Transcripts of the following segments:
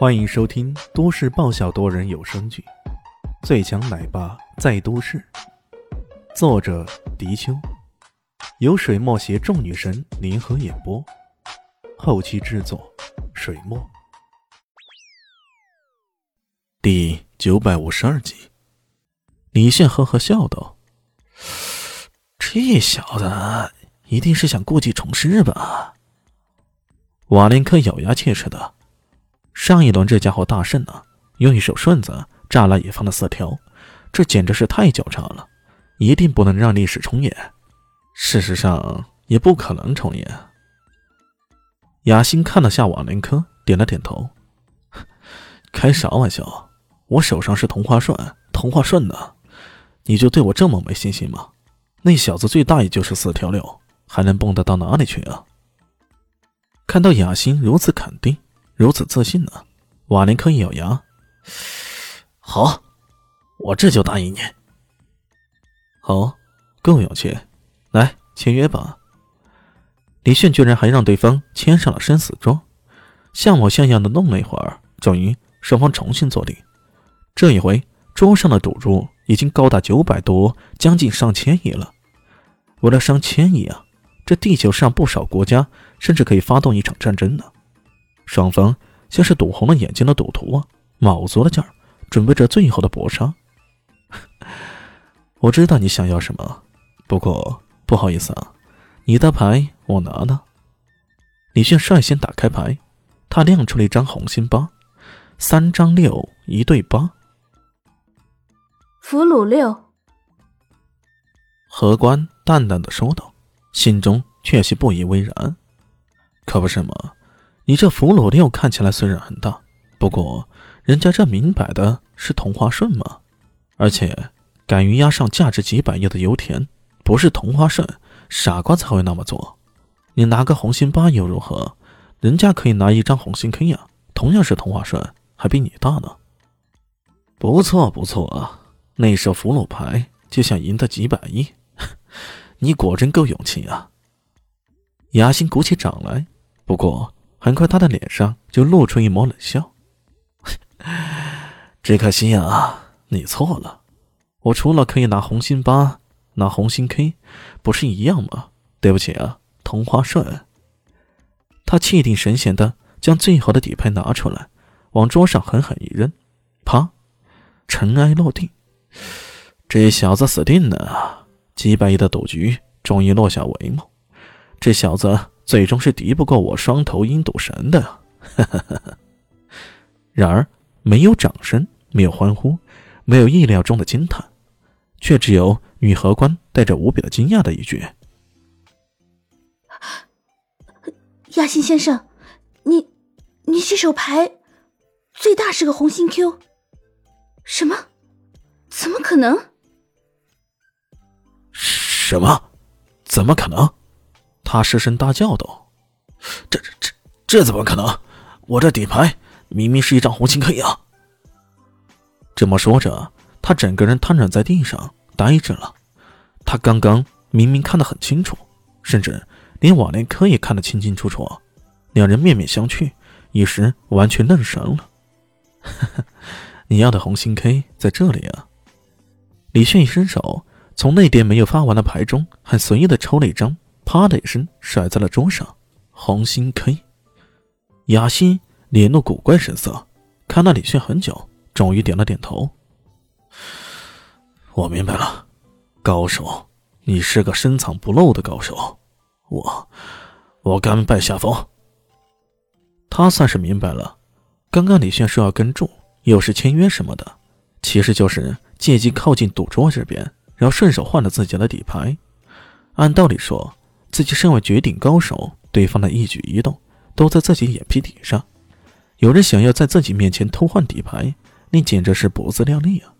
欢迎收听都市爆笑多人有声剧《最强奶爸在都市》，作者：迪秋，由水墨携众女神联合演播，后期制作：水墨。第九百五十二集，李现呵呵笑道：“这小子一定是想故技重施吧？”瓦林科咬牙切齿的。上一轮这家伙大胜啊，用一手顺子炸了野方的四条，这简直是太狡诈了，一定不能让历史重演。事实上，也不可能重演。雅欣看了下瓦林科，点了点头。开啥玩笑？我手上是同花顺，同花顺呢，你就对我这么没信心吗？那小子最大也就是四条六，还能蹦跶到哪里去啊？看到雅欣如此肯定。如此自信呢？瓦林科一咬牙：“好，我这就答应你。好，够有气，来签约吧。”李炫居然还让对方签上了生死状，像模像样的弄了一会儿，终于双方重新坐定。这一回桌上的赌注已经高达九百多，将近上千亿了。为了上千亿啊，这地球上不少国家甚至可以发动一场战争呢。双方像是赌红了眼睛的赌徒啊，卯足了劲儿，准备着最后的搏杀。我知道你想要什么，不过不好意思啊，你的牌我拿了。李迅率先打开牌，他亮出了一张红心八，三张六，一对八。俘虏六。何官淡淡的说道，心中却是不以为然。可不是吗？你这俘虏六看起来虽然很大，不过人家这明摆的是同花顺嘛，而且敢于押上价值几百亿的油田，不是同花顺，傻瓜才会那么做。你拿个红心八又如何？人家可以拿一张红心 K 呀，同样是同花顺，还比你大呢。不错不错啊，那手俘虏牌就想赢得几百亿，你果真够勇气啊！雅欣鼓起掌来，不过。很快，他的脸上就露出一抹冷笑。只可惜啊，你错了。我除了可以拿红心八，拿红心 K，不是一样吗？对不起啊，同花顺。他气定神闲的将最好的底牌拿出来，往桌上狠狠一扔，啪，尘埃落定。这小子死定了啊！几百亿的赌局终于落下帷幕。这小子。最终是敌不过我双头鹰赌神的，然而没有掌声，没有欢呼，没有意料中的惊叹，却只有女荷官带着无比的惊讶的一句：“亚欣先生，你你这手牌最大是个红心 Q，什么？怎么可能？什么？怎么可能？”他失声大叫道：“这、这、这、这怎么可能？我这底牌明明是一张红心 K 啊！”这么说着，他整个人瘫软在地上，呆着了。他刚刚明明看得很清楚，甚至连瓦连科也看得清清楚楚。两人面面相觑，一时完全愣神了。你要的红心 K 在这里啊！李炫一伸手，从那边没有发完的牌中，很随意的抽了一张。啪的一声，甩在了桌上。红心 K，雅欣脸露古怪神色，看了李炫很久，终于点了点头。我明白了，高手，你是个深藏不露的高手。我，我甘拜下风。他算是明白了，刚刚李炫说要跟注，又是签约什么的，其实就是借机靠近赌桌这边，然后顺手换了自己的底牌。按道理说。自己身为绝顶高手，对方的一举一动都在自己眼皮底上。有人想要在自己面前偷换底牌，那简直是不自量力啊！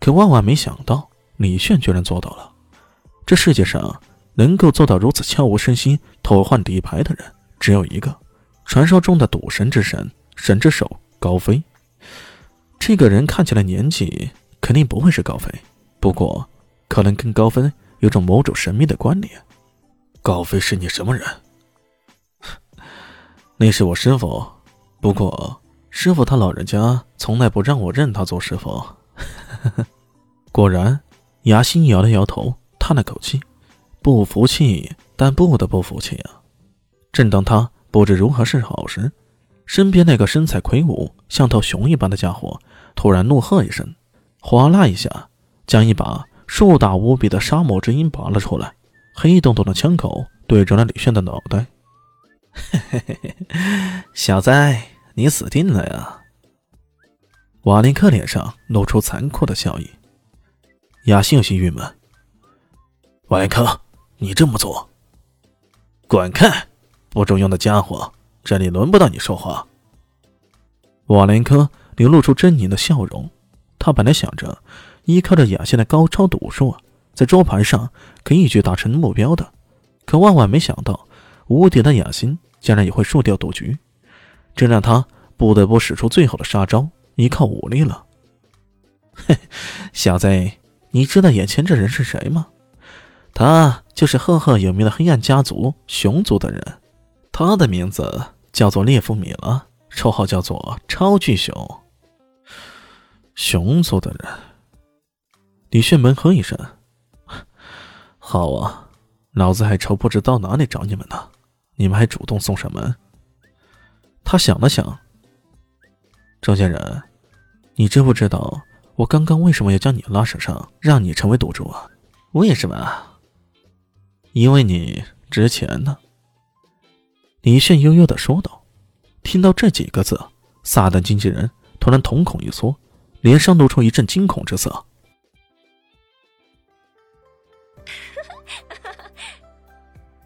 可万万没想到，李炫居然做到了。这世界上能够做到如此悄无声息偷换底牌的人，只有一个——传说中的赌神之神、神之手高飞。这个人看起来年纪肯定不会是高飞，不过可能跟高飞有种某种神秘的关联。高飞是你什么人？那是我师傅，不过师傅他老人家从来不让我认他做师傅。果然，牙心摇了摇头，叹了口气，不服气，但不得不服气啊。正当他不知如何是好时，身边那个身材魁梧、像头熊一般的家伙突然怒喝一声，哗啦一下将一把硕大无比的沙漠之鹰拔了出来，黑洞洞的枪口对准了李炫的脑袋。嘿嘿嘿，小子，你死定了呀！瓦林克脸上露出残酷的笑意。雅欣有些郁闷：“瓦林克，你这么做，滚开！不中用的家伙，这里轮不到你说话。”瓦林克流露出狰狞的笑容。他本来想着依靠着雅欣的高超赌术，在桌盘上可以一举达成目标的，可万万没想到。无敌的雅欣竟然也会输掉赌局，这让他不得不使出最后的杀招，依靠武力了。嘿，小子，你知道眼前这人是谁吗？他就是赫赫有名的黑暗家族熊族的人，他的名字叫做列夫米勒，绰号叫做超巨熊。熊族的人，李炫闷哼一声：“好啊，老子还愁不知到哪里找你们呢。”你们还主动送上门？他想了想，周先生，你知不知道我刚刚为什么要将你拉扯上，让你成为赌注啊？为什么啊？因为你值钱呢。李炫悠悠的说道。听到这几个字，撒旦经纪人突然瞳孔一缩，脸上露出一阵惊恐之色。